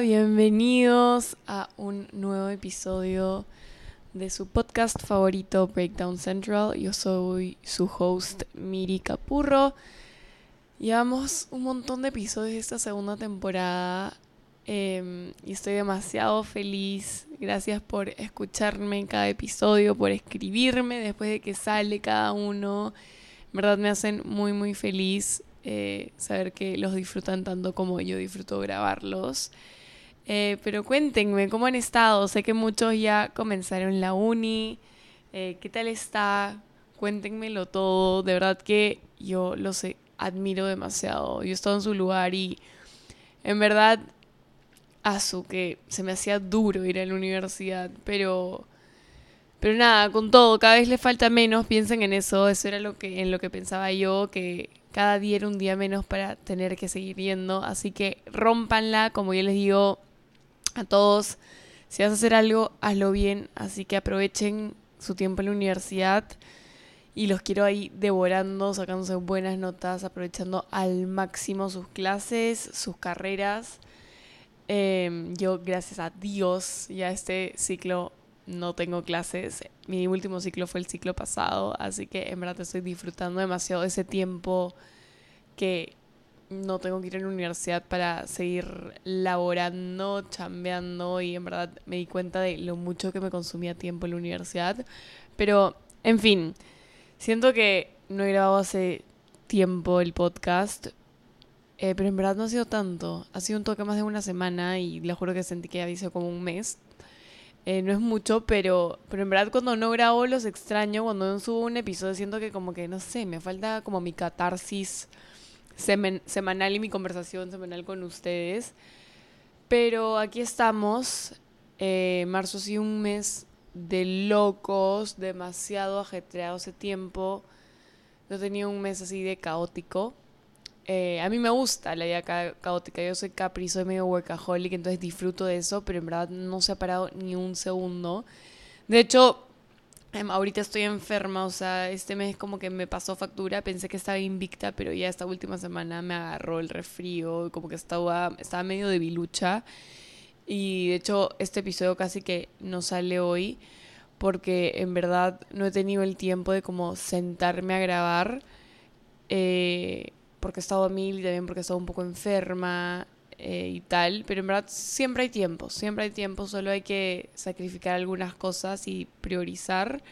bienvenidos a un nuevo episodio de su podcast favorito Breakdown Central. Yo soy su host Miri Capurro. Llevamos un montón de episodios de esta segunda temporada em, y estoy demasiado feliz. Gracias por escucharme cada episodio, por escribirme después de que sale cada uno. En verdad me hacen muy muy feliz eh, saber que los disfrutan tanto como yo disfruto grabarlos. Eh, pero cuéntenme cómo han estado. Sé que muchos ya comenzaron la uni. Eh, ¿Qué tal está? Cuéntenmelo todo. De verdad que yo los admiro demasiado. Yo he estado en su lugar y en verdad, su que se me hacía duro ir a la universidad. Pero, pero nada, con todo, cada vez le falta menos. Piensen en eso. Eso era lo que, en lo que pensaba yo, que cada día era un día menos para tener que seguir yendo. Así que rompanla, como yo les digo a todos. Si vas a hacer algo, hazlo bien. Así que aprovechen su tiempo en la universidad. Y los quiero ahí devorando, sacándose buenas notas, aprovechando al máximo sus clases, sus carreras. Em, yo, gracias a Dios, ya este ciclo no tengo clases. Mi último ciclo fue el ciclo pasado, así que en verdad estoy disfrutando demasiado de ese tiempo que no tengo que ir a la universidad para seguir laborando, chambeando y en verdad me di cuenta de lo mucho que me consumía tiempo en la universidad. Pero, en fin, siento que no he grabado hace tiempo el podcast, eh, pero en verdad no ha sido tanto. Ha sido un toque más de una semana y le juro que sentí que había sido como un mes. Eh, no es mucho, pero, pero en verdad cuando no grabo los extraño, cuando no subo un episodio siento que como que, no sé, me falta como mi catarsis semanal y mi conversación semanal con ustedes. Pero aquí estamos. Eh, marzo sido un mes de locos, demasiado ajetreado ese tiempo. No tenía un mes así de caótico. Eh, a mí me gusta la vida caótica. Yo soy Capri, soy medio workaholic, entonces disfruto de eso, pero en verdad no se ha parado ni un segundo. De hecho, em, ahorita estoy enferma, o sea, este mes como que me pasó factura. Pensé que estaba invicta, pero ya esta última semana me agarró el resfrío, como que estaba, estaba medio debilucha. Y de hecho, este episodio casi que no sale hoy porque en verdad no he tenido el tiempo de como sentarme a grabar. Eh, porque he estado a mil y también porque he estado un poco enferma eh, y tal, pero en verdad siempre hay tiempo, siempre hay tiempo, solo hay que sacrificar algunas cosas y priorizar.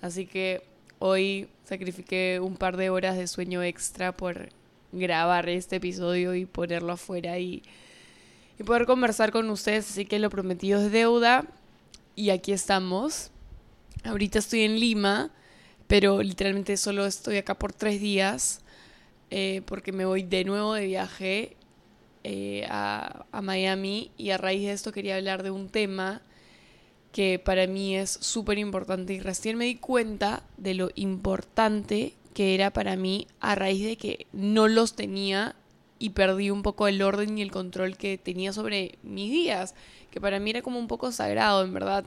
Así que hoy sacrifiqué un par de horas de sueño extra por grabar este episodio y ponerlo afuera y, y poder conversar con ustedes, así que lo prometido es deuda y aquí estamos. Ahorita estoy en Lima, pero literalmente solo estoy acá por tres días eh, porque me voy de nuevo de viaje eh, a, Miami y a raíz de esto quería hablar de un tema que para mí es súper importante y recién me di cuenta de lo importante que era para mí a raíz de que no los tenía y perdí un poco el orden y el control que tenía sobre mis días, que para mí era como un poco sagrado, en verdad.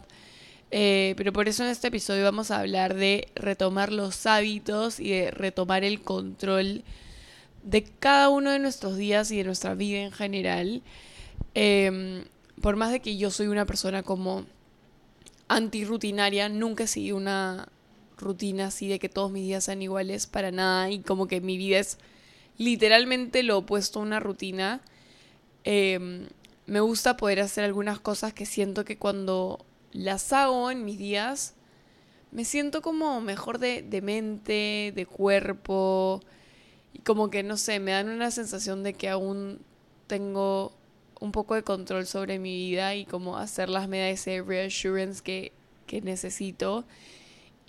Eh, pero por eso en este episodio vamos a hablar de retomar los hábitos y de retomar el control de cada uno de nuestros días y de nuestra vida en general. Em, por más de que yo soy una persona como antirrutinaria, nunca he seguido una rutina así de que todos mis días sean iguales para nada y como que mi vida es literalmente lo opuesto a una rutina. Em, me gusta poder hacer algunas cosas que siento que cuando las hago en mis días me siento como mejor de, de mente, de cuerpo, y como que, no sé, me dan una sensación de que aún tengo un poco de control sobre mi vida y como hacerlas me da ese reassurance que, que necesito.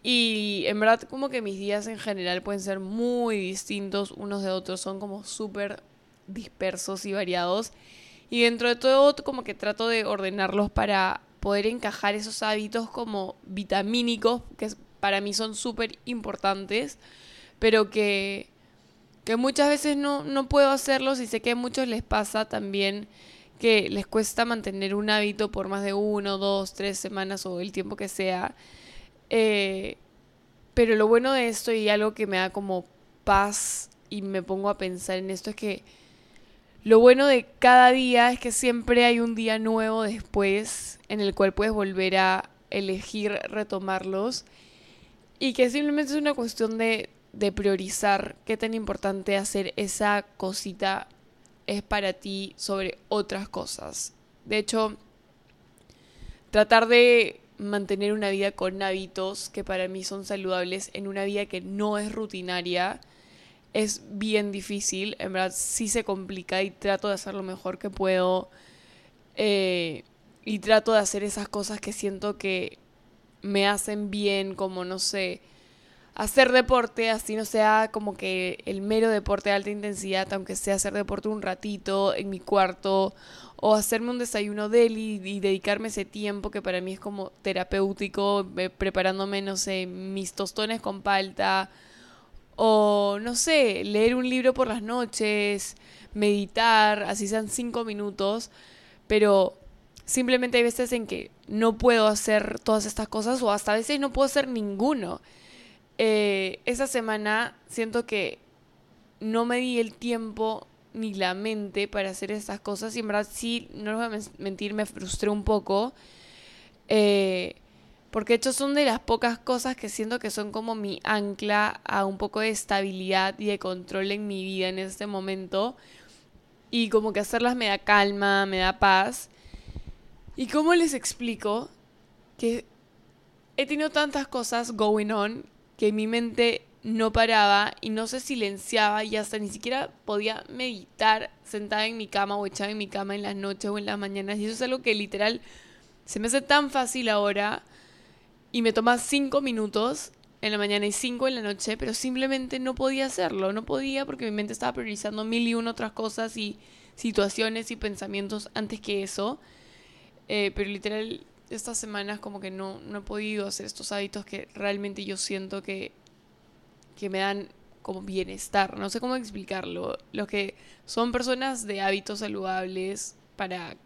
Y en verdad como que mis días en general pueden ser muy distintos unos de otros, son como súper dispersos y variados. Y dentro de todo como que trato de ordenarlos para poder encajar esos hábitos como vitamínicos, que para mí son súper importantes, pero que que muchas veces no, no puedo hacerlos y sé que a muchos les pasa también que les cuesta mantener un hábito por más de uno, dos, tres semanas o el tiempo que sea. Eh, pero lo bueno de esto y algo que me da como paz y me pongo a pensar en esto es que lo bueno de cada día es que siempre hay un día nuevo después en el cual puedes volver a elegir retomarlos y que simplemente es una cuestión de, de priorizar qué tan importante hacer esa cosita es para ti sobre otras cosas. De hecho, tratar de mantener una vida con hábitos que para mí son saludables en una vida que no es rutinaria es bien difícil. En verdad sí se complica y trato de hacer lo mejor que puedo. Eh, y trato de hacer esas cosas que siento que me hacen bien, como no sé, hacer deporte, así no sea como que el mero deporte de alta intensidad, aunque sea hacer deporte un ratito en mi cuarto, o hacerme un desayuno deli y dedicarme ese tiempo que para mí es como terapéutico, eh, preparándome, no sé, mis tostones con palta, o no sé, leer un libro por las noches, meditar, así sean cinco minutos, pero simplemente hay veces en que no puedo hacer todas estas cosas o hasta a veces no puedo hacer ninguno. Eh, esa semana siento que no me di el tiempo ni la mente para hacer estas cosas y en verdad sí, no les voy a mentir, me frustré un poco. Eh, porque de hecho son de las pocas cosas que siento que son como mi ancla a un poco de estabilidad y de control en mi vida en este momento. Y como que hacerlas me da calma, me da paz. ¿Y cómo les explico que he tenido tantas cosas going on que mi mente no paraba y no se silenciaba y hasta ni siquiera podía meditar sentada en mi cama o echada en mi cama en las noches o en las mañanas. Y eso es algo que literal se me hace tan fácil ahora y me toma cinco minutos en la mañana y cinco en la noche, pero simplemente no podía hacerlo, no podía porque mi mente estaba priorizando mil y una otras cosas y situaciones y pensamientos antes que eso. Eh, pero literal, estas semanas como que no, no he podido hacer estos hábitos que realmente yo siento que, que me dan como bienestar, no sé cómo explicarlo. Los que son personas de hábitos saludables para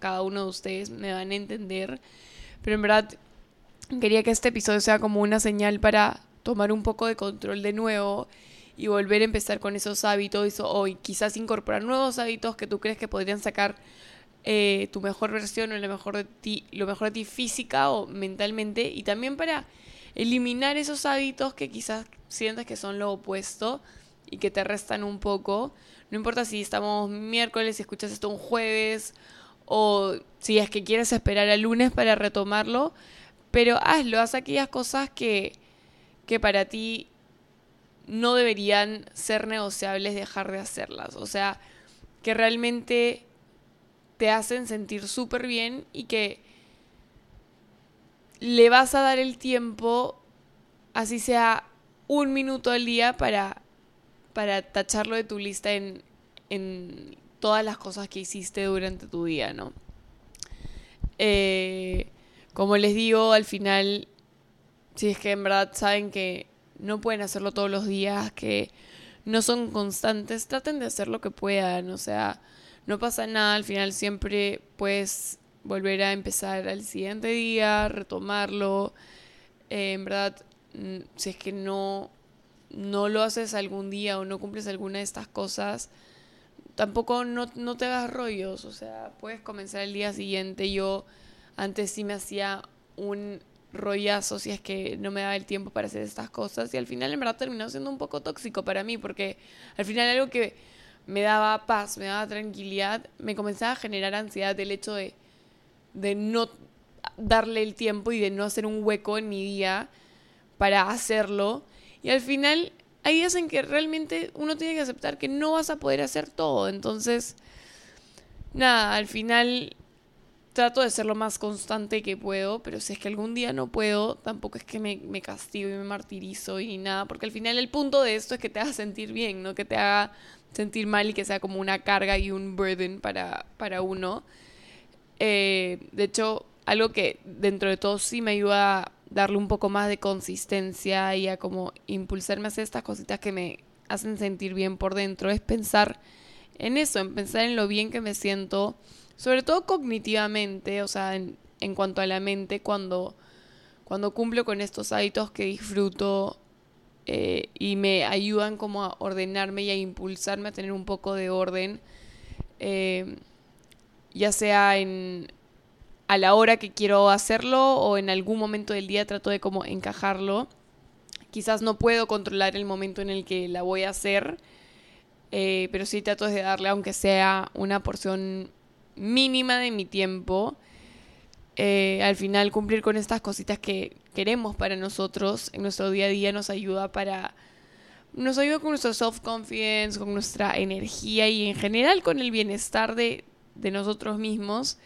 cada uno de ustedes me van a entender, pero en verdad Quería que este episodio sea como una señal para tomar un poco de control de nuevo y volver a empezar con esos hábitos o quizás incorporar nuevos hábitos que tú crees que podrían sacar eh, tu mejor versión o lo mejor de ti, lo mejor de ti física o mentalmente y también para eliminar esos hábitos que quizás sientas que son lo opuesto y que te restan un poco. No importa si estamos miércoles, si escuchas esto un jueves o si es que quieres esperar al lunes para retomarlo, pero hazlo, haz aquellas cosas que, que para ti no deberían ser negociables dejar de hacerlas. O sea, que realmente te hacen sentir súper bien y que le vas a dar el tiempo, así sea un minuto al día, para, para tacharlo de tu lista en, en todas las cosas que hiciste durante tu día, ¿no? Eh, como les digo, al final, si es que en verdad saben que no pueden hacerlo todos los días, que no son constantes, traten de hacer lo que puedan, o sea, no pasa nada, al final siempre puedes volver a empezar al siguiente día, retomarlo. Eh, en verdad, si es que no, no lo haces algún día o no cumples alguna de estas cosas, tampoco no, no te hagas rollos, o sea, puedes comenzar el día siguiente. Yo antes sí me hacía un rollazo si es que no me daba el tiempo para hacer estas cosas y al final en verdad terminó siendo un poco tóxico para mí porque al final algo que me daba paz, me daba tranquilidad, me comenzaba a generar ansiedad el hecho de, de no darle el tiempo y de no hacer un hueco en mi día para hacerlo. Y al final hay días en que realmente uno tiene que aceptar que no vas a poder hacer todo. Entonces nada, al final trato de ser lo más constante que puedo, pero si es que algún día no puedo, tampoco es que me, me, castigo y me martirizo y nada, porque al final el punto de esto es que te haga sentir bien, no que te haga sentir mal y que sea como una carga y un burden para, para uno. Eh, de hecho, algo que dentro de todo sí me ayuda a darle un poco más de consistencia y a como impulsarme a hacer estas cositas que me hacen sentir bien por dentro, es pensar en eso, en pensar en lo bien que me siento sobre todo cognitivamente, o sea, en, en cuanto a la mente, cuando, cuando cumplo con estos hábitos que disfruto eh, y me ayudan como a ordenarme y a impulsarme a tener un poco de orden, eh, ya sea en a la hora que quiero hacerlo o en algún momento del día trato de como encajarlo. Quizás no puedo controlar el momento en el que la voy a hacer, eh, pero sí trato de darle, aunque sea una porción mínima de mi tiempo, al final cumplir con estas cositas que queremos para nosotros en nuestro día a día nos ayuda para nos ayuda con nuestro self-confidence, con nuestra energía y en general con el bienestar de, de nosotros mismos.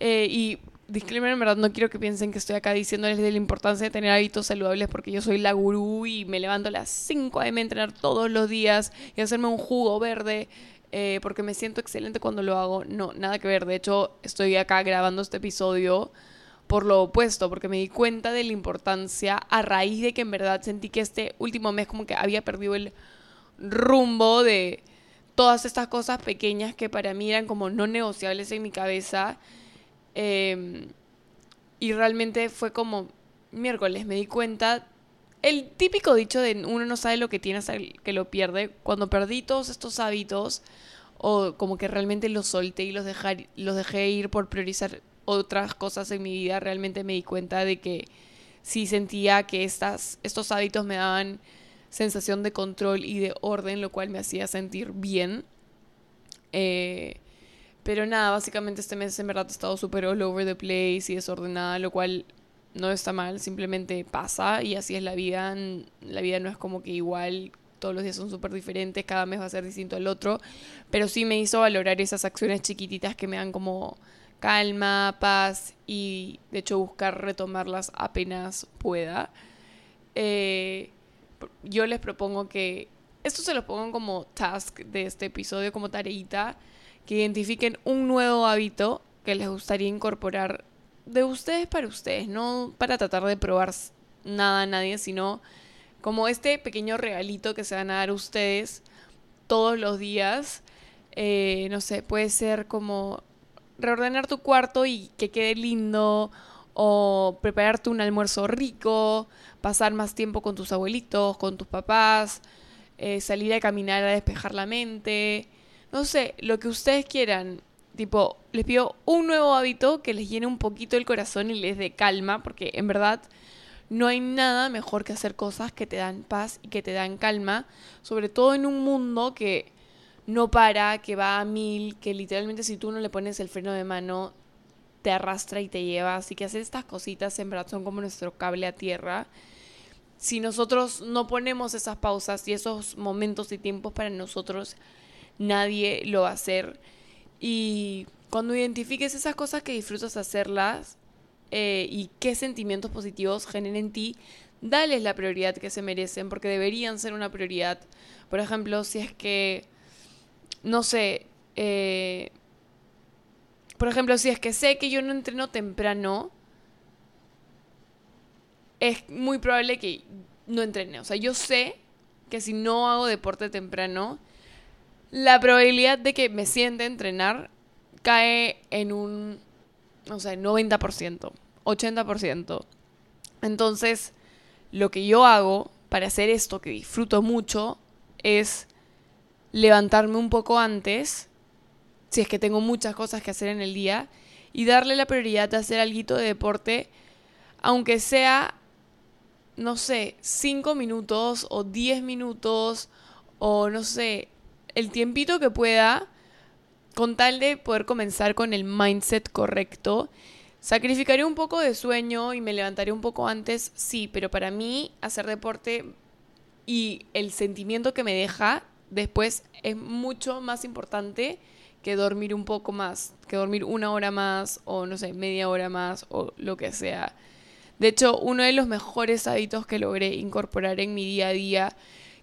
Eh, y disclaimer, en verdad no quiero que piensen que estoy acá diciéndoles de la importancia de tener hábitos saludables porque yo soy la gurú y me levanto a las 5 a.m. a entrenar todos los días y hacerme un jugo verde eh, porque me siento excelente cuando lo hago. No, nada que ver. De hecho, estoy acá grabando este episodio por lo opuesto, porque me di cuenta de la importancia a raíz de que en verdad sentí que este último mes como que había perdido el rumbo de todas estas cosas pequeñas que para mí eran como no negociables en mi cabeza. Em, y realmente fue como miércoles, me di cuenta. El típico dicho de uno no sabe lo que tiene hasta que lo pierde. Cuando perdí todos estos hábitos, o como que realmente los solté y los, dejar, los dejé ir por priorizar otras cosas en mi vida, realmente me di cuenta de que sí sentía que estas, estos hábitos me daban sensación de control y de orden, lo cual me hacía sentir bien. Eh, pero nada, básicamente este mes en verdad he estado súper all over the place y desordenada, lo cual no está mal, simplemente pasa y así es la vida. La vida no es como que igual, todos los días son súper diferentes, cada mes va a ser distinto al otro, pero sí me hizo valorar esas acciones chiquititas que me dan como calma, paz y de hecho buscar retomarlas apenas pueda. Eh, yo les propongo que, esto se lo pongo como task de este episodio, como tareita, que identifiquen un nuevo hábito que les gustaría incorporar de ustedes para ustedes, no para tratar de probar nada a nadie, sino como este pequeño regalito que se van a dar ustedes todos los días. Eh, no sé, puede ser como reordenar tu cuarto y que quede lindo, o prepararte un almuerzo rico, pasar más tiempo con tus abuelitos, con tus papás, eh, salir a caminar a despejar la mente, no sé, lo que ustedes quieran. Tipo, les pido un nuevo hábito que les llene un poquito el corazón y les dé calma, porque en verdad no hay nada mejor que hacer cosas que te dan paz y que te dan calma, sobre todo en un mundo que no para, que va a mil, que literalmente si tú no le pones el freno de mano, te arrastra y te lleva. Así que hacer estas cositas en verdad son como nuestro cable a tierra. Si nosotros no ponemos esas pausas y esos momentos y tiempos para nosotros, nadie lo va a hacer. Y cuando identifiques esas cosas que disfrutas hacerlas eh, y qué sentimientos positivos generan en ti, dales la prioridad que se merecen, porque deberían ser una prioridad. Por ejemplo, si es que no sé, eh, por ejemplo, si es que sé que yo no entreno temprano, es muy probable que no entrene. O sea, yo sé que si no hago deporte temprano, la probabilidad de que me siente entrenar cae en un, no sé, 90%, 80%. Entonces, lo que yo hago para hacer esto que disfruto mucho es levantarme un poco antes, si es que tengo muchas cosas que hacer en el día, y darle la prioridad de hacer algo de deporte, aunque sea, no sé, 5 minutos o 10 minutos o no sé, el tiempito que pueda, con tal de poder comenzar con el mindset correcto. Sacrificaré un poco de sueño y me levantaré un poco antes, sí, pero para mí hacer deporte y el sentimiento que me deja después es mucho más importante que dormir un poco más, que dormir una hora más o no sé, media hora más o lo que sea. De hecho, uno de los mejores hábitos que logré incorporar en mi día a día,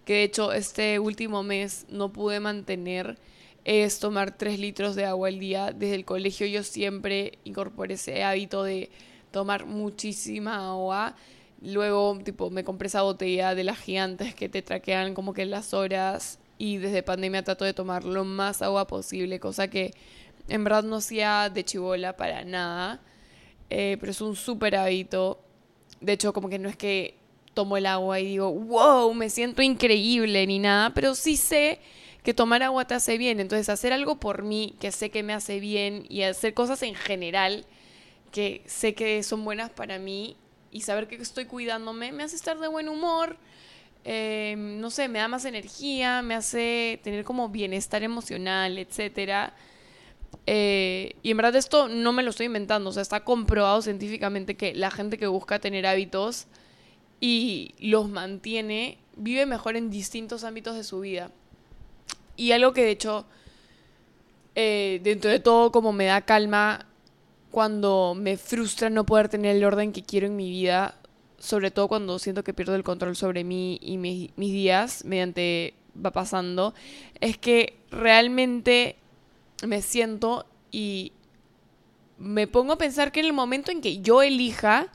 que de hecho este último mes no pude mantener, es tomar 3 litros de agua al día. Desde el colegio yo siempre incorporé ese hábito de tomar muchísima agua. Luego, tipo, me compré esa botella de las gigantes que te traquean como que las horas y desde pandemia trato de tomar lo más agua posible, cosa que en verdad no hacía de chivola para nada, eh, pero es un súper hábito. De hecho, como que no es que tomo el agua y digo, wow, me siento increíble ni nada, pero sí sé que tomar agua te hace bien. Entonces, hacer algo por mí que sé que me hace bien y hacer cosas en general que sé que son buenas para mí y saber que estoy cuidándome me hace estar de buen humor. Em, no sé, me da más energía, me hace tener como bienestar emocional, etcétera. Eh, y en verdad esto no me lo estoy inventando, o sea, está comprobado científicamente que la gente que busca tener hábitos y los mantiene, vive mejor en distintos ámbitos de su vida. Y algo que de hecho, eh, dentro de todo, como me da calma cuando me frustra no poder tener el orden que quiero en mi vida, sobre todo cuando siento que pierdo el control sobre mí y mis días mediante va pasando, es que realmente me siento y me pongo a pensar que en el momento en que yo elija,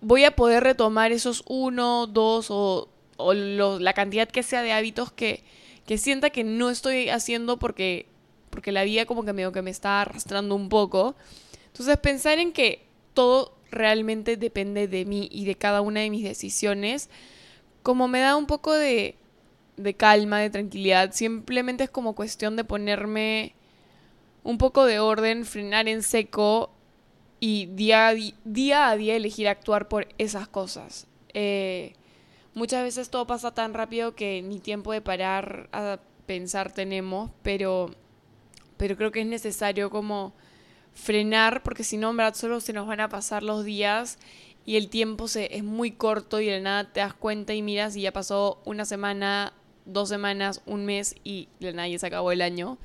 voy a poder retomar esos uno, dos o, la cantidad que sea de hábitos que, que sienta que no estoy haciendo porque, porque la vida como que que me está arrastrando un poco. Entonces pensar en que todo realmente depende de mí y de cada una de mis decisiones, como me da un poco de, de calma, de tranquilidad. Simplemente es como cuestión de ponerme un poco de orden, frenar en seco y día a día, a día elegir actuar por esas cosas. Eh, muchas veces todo pasa tan rápido que ni tiempo de parar a pensar tenemos, pero, pero creo que es necesario como frenar porque si no, en verdad, solo se nos van a pasar los días y el tiempo se, es muy corto y de nada te das cuenta y miras y ya pasó una semana, dos semanas, un mes y de nadie se acabó el año.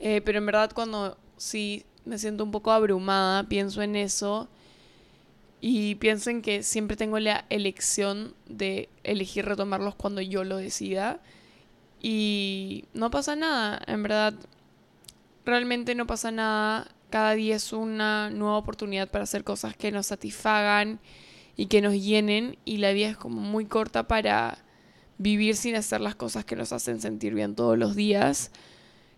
Eh, pero en verdad cuando sí me siento un poco abrumada, pienso en eso y pienso en que siempre tengo la elección de elegir retomarlos cuando yo lo decida. Y no pasa nada, en verdad, realmente no pasa nada. Cada día es una nueva oportunidad para hacer cosas que nos satisfagan y que nos llenen. Y la vida es como muy corta para vivir sin hacer las cosas que nos hacen sentir bien todos los días.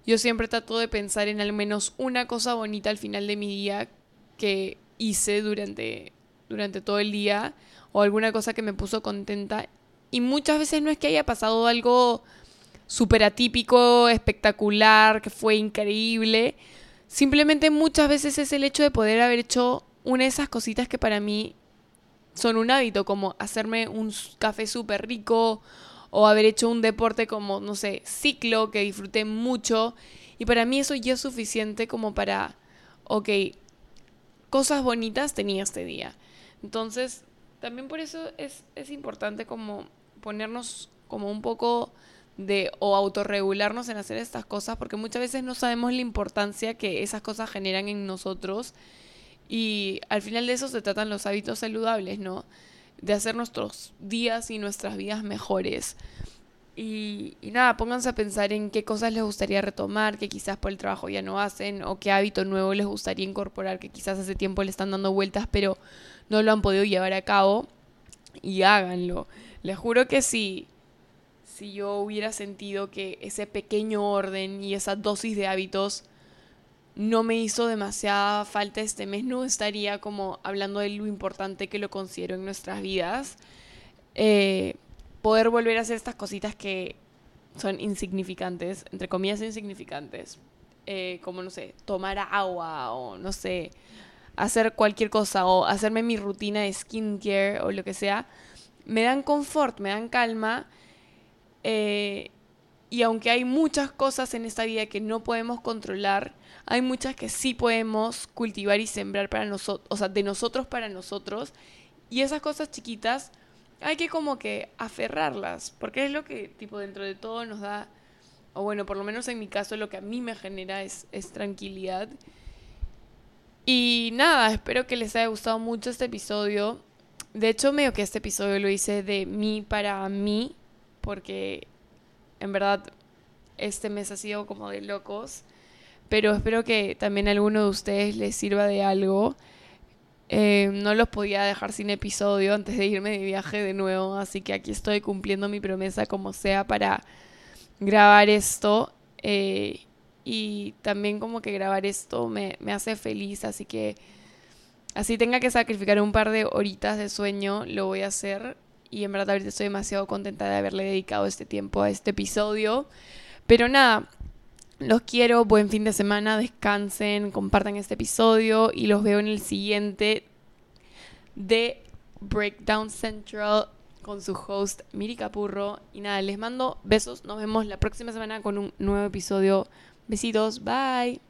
Yo siempre trato de pensar en al menos una cosa bonita al final de mi día que hice durante, durante todo el día o alguna cosa que me puso contenta. Y muchas veces no es que haya pasado algo súper atípico, espectacular, que fue increíble. Simplemente muchas veces es el hecho de poder haber hecho una de esas cositas que para mí son un hábito, como hacerme un café súper rico o haber hecho un deporte como, no sé, ciclo, que disfruté mucho. Y para mí eso ya es suficiente como para, ok, cosas bonitas tenía este día. Entonces, también por eso es, es importante como ponernos como un poco de o autorregularnos en hacer estas cosas porque muchas veces no sabemos la importancia que esas cosas generan en nosotros y al final de eso se tratan los hábitos saludables, ¿no? de hacer nuestros días y nuestras vidas mejores. Y, nada, pónganse a pensar en qué cosas les gustaría retomar, que quizás por el trabajo ya no hacen, o qué hábito nuevo les gustaría incorporar, que quizás hace tiempo le están dando vueltas, pero no lo han podido llevar a cabo. Y háganlo. Les juro que si, si yo hubiera sentido que ese pequeño orden y esa dosis de hábitos no me hizo demasiada falta este mes, no estaría como hablando de lo importante que lo considero en nuestras vidas. Eh, poder volver a hacer estas cositas que son insignificantes, entre comillas insignificantes, eh, como no sé, tomar agua o no sé, hacer cualquier cosa o hacerme mi rutina de skincare o lo que sea, me dan confort, me dan calma. Eh, y aunque hay muchas cosas en esta vida que no podemos controlar, hay muchas que sí podemos cultivar y sembrar para nosotros, o sea, de nosotros para nosotros. Y esas cosas chiquitas hay que como que aferrarlas, porque es lo que tipo dentro de todo nos da, o bueno, por lo menos en mi caso lo que a mí me genera es, es tranquilidad. Y nada, espero que les haya gustado mucho este episodio. De hecho, medio que este episodio lo hice de mí para mí, porque en verdad este mes ha sido como de locos pero espero que también a alguno de ustedes les sirva de algo. Eh, no los podía dejar sin episodio antes de irme de viaje de nuevo, así que aquí estoy cumpliendo mi promesa como sea para grabar esto. Eh, y también como que grabar esto me, me hace feliz, así que así tenga que sacrificar un par de horitas de sueño, lo voy a hacer. Y en verdad ahorita estoy demasiado contenta de haberle dedicado este tiempo a este episodio. Pero nada, los quiero, buen fin de semana, descansen, compartan este episodio y los veo en el siguiente de Breakdown Central con su host Miri Capurro. Y nada, les mando besos, nos vemos la próxima semana con un nuevo episodio. Besitos, bye.